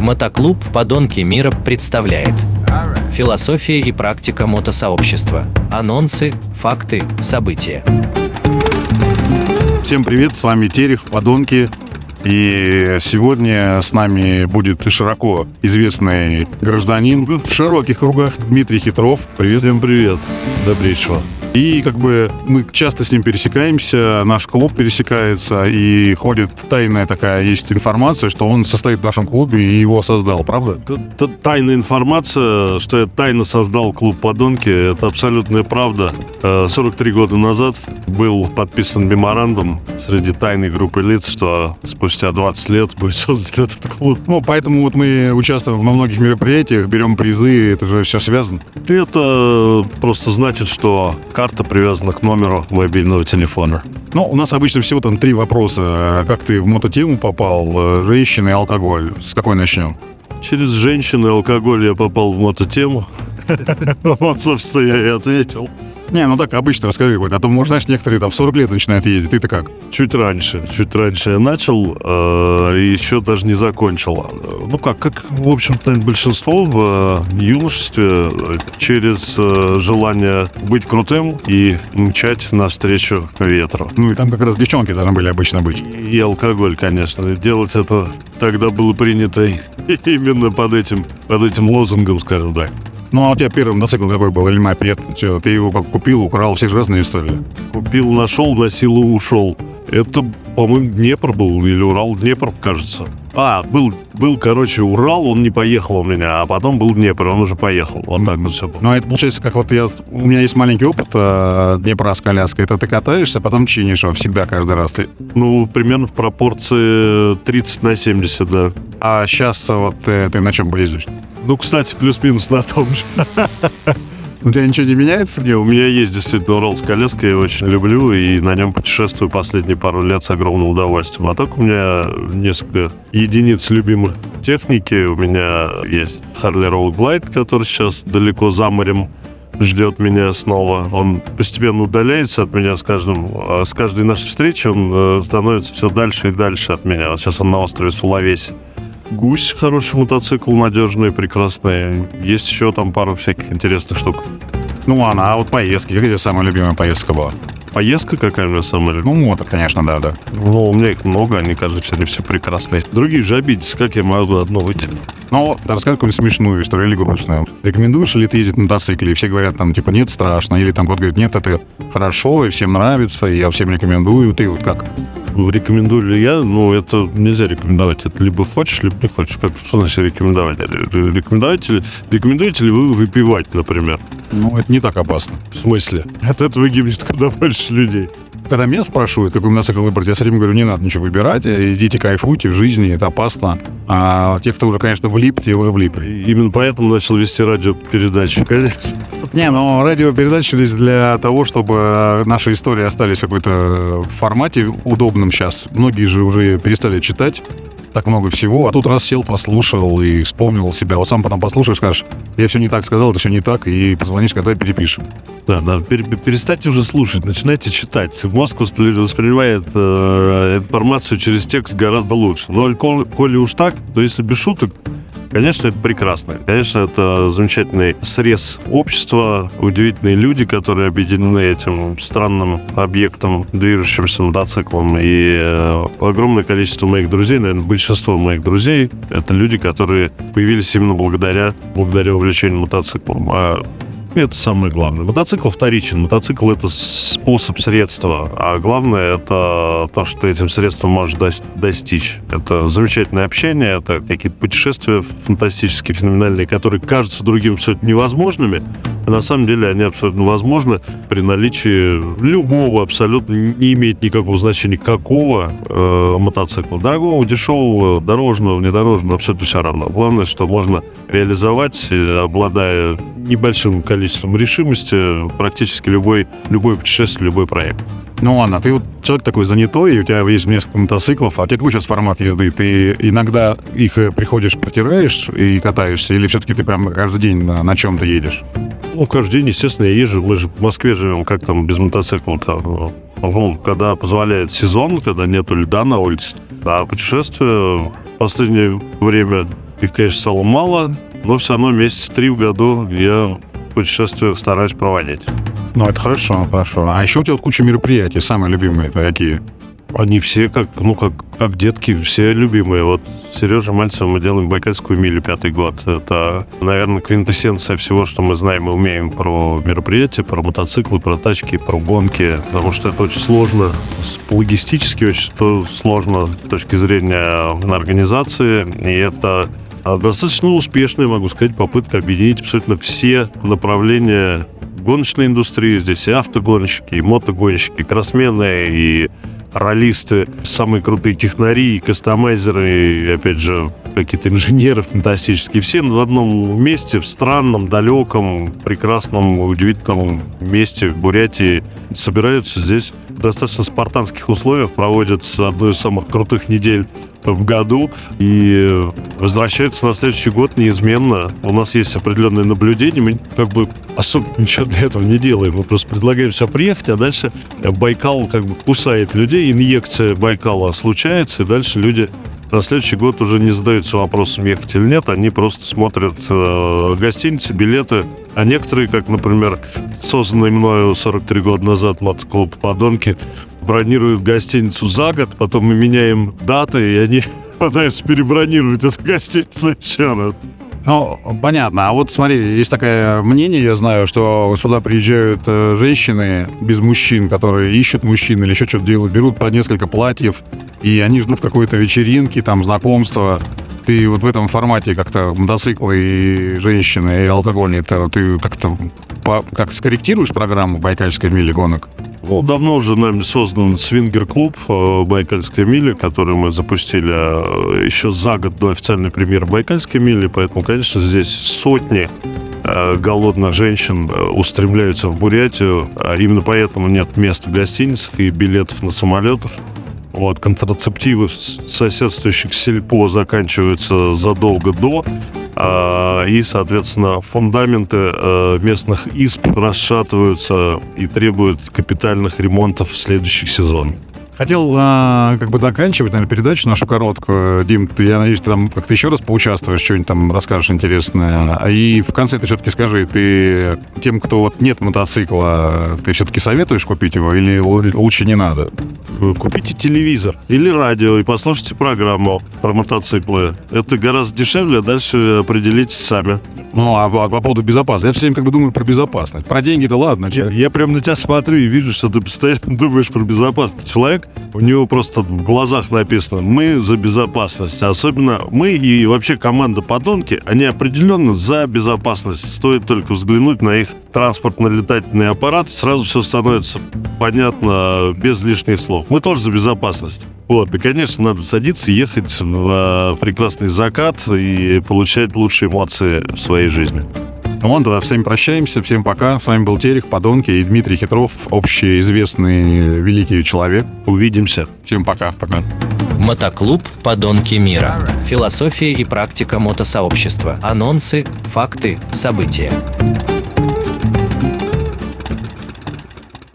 Мотоклуб «Подонки мира» представляет Философия и практика мотосообщества. Анонсы, факты, события. Всем привет, с вами Терев, Подонки. И сегодня с нами будет широко известный гражданин в широких кругах Дмитрий Хитров. Привет. Всем привет. Добрейшего. И как бы мы часто с ним пересекаемся, наш клуб пересекается, и ходит тайная такая есть информация, что он состоит в нашем клубе и его создал, правда? Это тайная информация, что я тайно создал клуб «Подонки», это абсолютная правда. 43 э, года назад был подписан меморандум среди тайной группы лиц, что спустя 20 лет будет создан этот клуб. Ну, поэтому вот мы участвуем во многих мероприятиях, берем призы, это же все связано. Это просто значит, что карта привязана к номеру мобильного телефона. Ну, у нас обычно всего там три вопроса. Как ты в мототему попал, женщины и алкоголь? С какой начнем? Через женщины и алкоголь я попал в мототему. Вот, собственно, я и ответил. Не, ну так обычно расскажи какой А то, может, знаешь, некоторые там в 40 лет начинают ездить. Ты-то как? Чуть раньше. Чуть раньше я начал э, и еще даже не закончил. Ну как, как, в общем-то, большинство в э, юношестве через э, желание быть крутым и мчать навстречу ветру. Ну и там как раз девчонки должны были обычно быть. И алкоголь, конечно. Делать это тогда было принято именно под этим, под этим лозунгом, скажем так. Ну, а у тебя первый мотоцикл какой был, или мопед? Что, ты его как купил, украл, все же разные истории. Купил, нашел, на силу ушел. Это, по-моему, Днепр был, или Урал, Днепр, кажется. А, был, был, короче, Урал, он не поехал у меня, а потом был Днепр, он уже поехал. Вот так вот все было. Ну, это получается, как вот я... У меня есть маленький опыт э, Днепра с коляской. Это ты катаешься, а потом чинишь его всегда, каждый раз. Ты... Ну, примерно в пропорции 30 на 70, да. А сейчас вот ты, ты на чем ездишь? Ну, кстати, плюс-минус на том же. У тебя ничего не меняется? Не, у меня есть действительно Урал с коляской, я его очень люблю, и на нем путешествую последние пару лет с огромным удовольствием. А так у меня несколько единиц любимых техники. У меня есть Harley Road Glide, который сейчас далеко за морем ждет меня снова. Он постепенно удаляется от меня с каждым, а с каждой нашей встречи он э, становится все дальше и дальше от меня. Вот сейчас он на острове Сулавеси. Гусь хороший мотоцикл, надежный, прекрасный. Есть еще там пару всяких интересных штук. Ну ладно, а вот поездки. Какая самая любимая поездка была? Поездка какая у меня самая? Ну, мото, конечно, да, да. Ну, у меня их много, они, кажется, они все прекрасные. Другие же обидятся, как я могу одно выйти. Ну, расскажи какую-нибудь смешную историю или грустную. Рекомендуешь ли ты ездить на мотоцикле? И все говорят, там, типа, нет, страшно. Или там кто-то говорит, нет, это хорошо, и всем нравится, и я всем рекомендую. Ты вот как? Рекомендую ли я? Ну, это нельзя рекомендовать. Это либо хочешь, либо не хочешь. Как, что значит рекомендовать? Рекомендуете ли, рекомендуете ли вы выпивать, например? Ну, это не так опасно. В смысле? От этого гибнет когда больше людей. Когда меня спрашивают, какой мотоцикл выбрать, я все время говорю, не надо ничего выбирать, идите кайфуйте в жизни, это опасно. А те, кто уже, конечно, влип, те уже влипли. Именно поэтому начал вести радиопередачу, конечно. Не, но радиопередачи здесь для того, чтобы наши истории остались в какой-то формате удобном сейчас. Многие же уже перестали читать так много всего, а тут раз сел, послушал и вспомнил себя. Вот сам потом послушаешь, скажешь, я все не так сказал, это все не так, и позвонишь, когда перепишем. Да, да, перестаньте уже слушать, начинайте читать. Мозг воспринимает э, информацию через текст гораздо лучше. Но коли уж так, то если без шуток, Конечно, это прекрасно. Конечно, это замечательный срез общества, удивительные люди, которые объединены этим странным объектом, движущимся мотоциклом. И э, огромное количество моих друзей, наверное, большинство моих друзей, это люди, которые появились именно благодаря, благодаря увлечению мотоциклом. А это самое главное. Мотоцикл вторичен. Мотоцикл — это способ, средства. А главное — это то, что этим средством можешь достичь. Это замечательное общение, это какие-то путешествия фантастические, феноменальные, которые кажутся другим это невозможными. А на самом деле они абсолютно возможны при наличии любого, абсолютно не имеет никакого значения какого э, мотоцикла. Дорогого, дешевого, дорожного, внедорожного, абсолютно все равно. Главное, что можно реализовать, э, обладая небольшим количеством решимости практически любой, любой путешествие, любой проект. Ну ладно, ты вот человек такой занятой, и у тебя есть несколько мотоциклов, а у тебя какой сейчас формат езды? Ты иногда их э, приходишь, протираешь и катаешься, или все-таки ты прям каждый день на, на чем-то едешь? Ну, каждый день, естественно, я езжу. Мы же в Москве живем, как там без мотоцикла. -то? Ну, когда позволяет сезон, когда нету льда на улице. А путешествия в последнее время Их, конечно, стало мало, но все равно месяц три в году я путешествую стараюсь проводить. Ну, это хорошо, хорошо. А еще у тебя вот куча мероприятий, самые любимые какие? Они все как, ну, как, как детки, все любимые. Вот Сережа Мальцев мы делаем Байкальскую милю пятый год. Это, наверное, квинтэссенция всего, что мы знаем и умеем про мероприятия, про мотоциклы, про тачки, про гонки. Потому что это очень сложно, логистически очень сложно с точки зрения организации. И это достаточно успешная, могу сказать, попытка объединить абсолютно все направления гоночной индустрии. Здесь и автогонщики, и мотогонщики, и кроссмены, и ролисты, самые крутые технари, и кастомайзеры, и, опять же, какие-то инженеры фантастические. Все в одном месте, в странном, далеком, прекрасном, удивительном месте в Бурятии собираются здесь достаточно спартанских условиях, проводят одну из самых крутых недель в году и возвращаются на следующий год неизменно. У нас есть определенные наблюдения, мы как бы особо ничего для этого не делаем. Мы просто предлагаем все приехать, а дальше Байкал как бы кусает людей, инъекция Байкала случается, и дальше люди на следующий год уже не задаются вопросом, ехать или нет, они просто смотрят э, гостиницы, билеты. А некоторые, как, например, созданный мною 43 года назад мотоклуб «Подонки», бронируют гостиницу за год, потом мы меняем даты, и они пытаются перебронировать эту гостиницу еще раз. Ну, понятно. А вот смотри, есть такое мнение, я знаю, что сюда приезжают э, женщины без мужчин, которые ищут мужчин или еще что-то делают, берут по несколько платьев, и они ждут какой-то вечеринки, там, знакомства. Ты вот в этом формате как-то мотоциклы и женщины, и алкоголь, это ты как-то как скорректируешь программу Байкальской мили гонок? Ну, давно уже нами создан свингер-клуб э, Байкальской мили, который мы запустили э, еще за год до официальной премьеры Байкальской мили, поэтому, конечно, здесь сотни э, голодных женщин устремляются в Бурятию, а именно поэтому нет мест в гостиницах и билетов на самолетов. Вот, контрацептивы соседствующих сельпо заканчиваются задолго до, и, соответственно, фундаменты а, местных исп расшатываются и требуют капитальных ремонтов в следующих сезонах. Хотел а, как бы заканчивать, наверное, передачу нашу короткую. Дим, ты, я надеюсь, ты там как-то еще раз поучаствуешь, что-нибудь там расскажешь интересное. И в конце ты все-таки скажи, ты тем, кто вот нет мотоцикла, ты все-таки советуешь купить его или лучше не надо? Купите телевизор или радио и послушайте программу про мотоциклы. Это гораздо дешевле, а дальше определитесь сами. Ну, а по, по поводу безопасности? Я все время как бы думаю про безопасность. Про деньги-то ладно. Я, я прям на тебя смотрю и вижу, что ты постоянно думаешь про безопасность. Человек, у него просто в глазах написано «Мы за безопасность». Особенно мы и вообще команда «Подонки», они определенно за безопасность. Стоит только взглянуть на их транспортно-летательный аппарат, сразу все становится понятно без лишних слов. Мы тоже за безопасность. Вот, и, конечно, надо садиться, ехать в прекрасный закат и получать лучшие эмоции в своей жизни. Ну, вон, тогда всем прощаемся, всем пока. С вами был Терех, Подонки и Дмитрий Хитров, общеизвестный великий человек. Увидимся. Всем пока. Пока. Мотоклуб «Подонки мира». Философия и практика мотосообщества. Анонсы, факты, события.